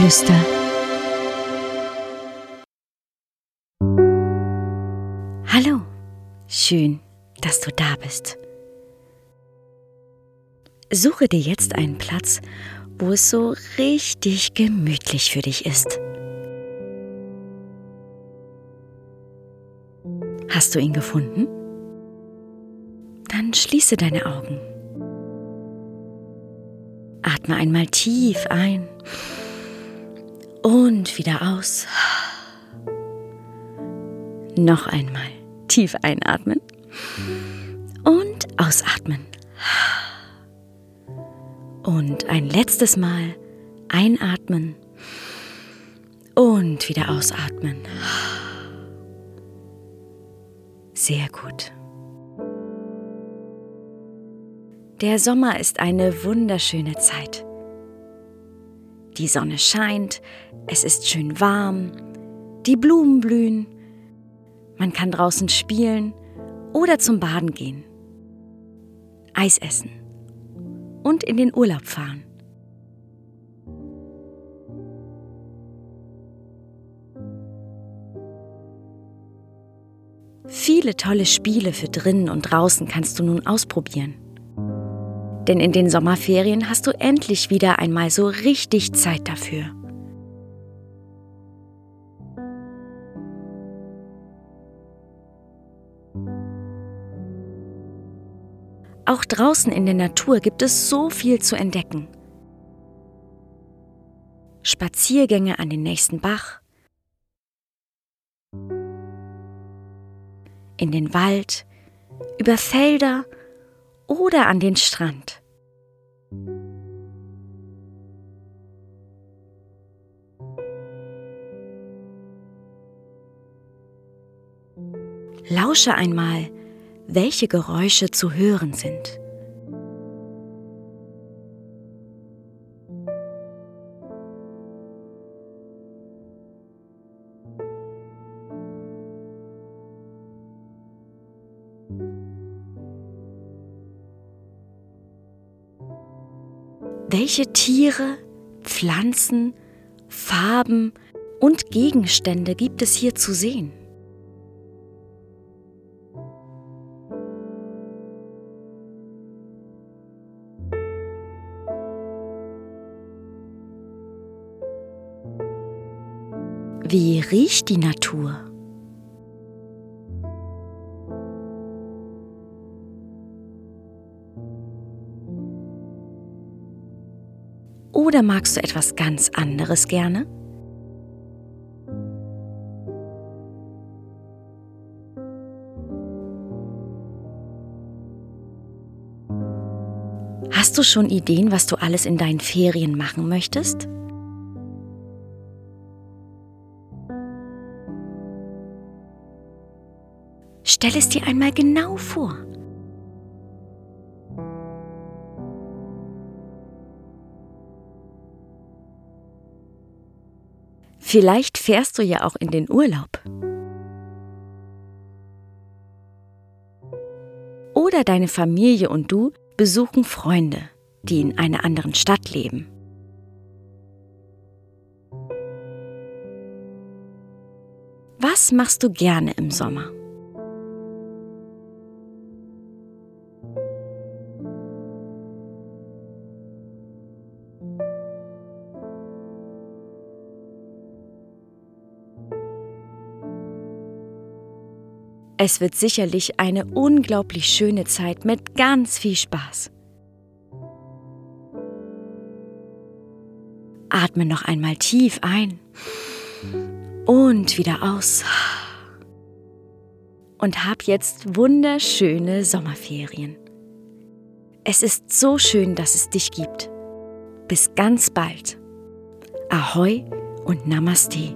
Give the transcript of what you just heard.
Sommergeflüster. Hallo, schön, dass du da bist. Suche dir jetzt einen Platz, wo es so richtig gemütlich für dich ist. Hast du ihn gefunden? Dann schließe deine Augen. Atme einmal tief ein und wieder aus. Noch einmal tief einatmen und ausatmen. Und ein letztes Mal einatmen und wieder ausatmen. Sehr gut. Der Sommer ist eine wunderschöne Zeit. Die Sonne scheint, es ist schön warm, die Blumen blühen, man kann draußen spielen oder zum Baden gehen, Eis essen und in den Urlaub fahren. Viele tolle Spiele für drinnen und draußen kannst du nun ausprobieren. Denn in den Sommerferien hast du endlich wieder einmal so richtig Zeit dafür. Auch draußen in der Natur gibt es so viel zu entdecken. Spaziergänge an den nächsten Bach, in den Wald, über Felder oder an den Strand. Lausche einmal, welche Geräusche zu hören sind. Welche Tiere, Pflanzen, Farben und Gegenstände gibt es hier zu sehen? Wie riecht die Natur? Oder magst du etwas ganz anderes gerne? Hast du schon Ideen, was du alles in deinen Ferien machen möchtest? Stell es dir einmal genau vor. Vielleicht fährst du ja auch in den Urlaub. Oder deine Familie und du besuchen Freunde, die in einer anderen Stadt leben. Was machst du gerne im Sommer? Es wird sicherlich eine unglaublich schöne Zeit mit ganz viel Spaß. Atme noch einmal tief ein und wieder aus. Und hab jetzt wunderschöne Sommerferien. Es ist so schön, dass es dich gibt. Bis ganz bald. Ahoi und Namaste.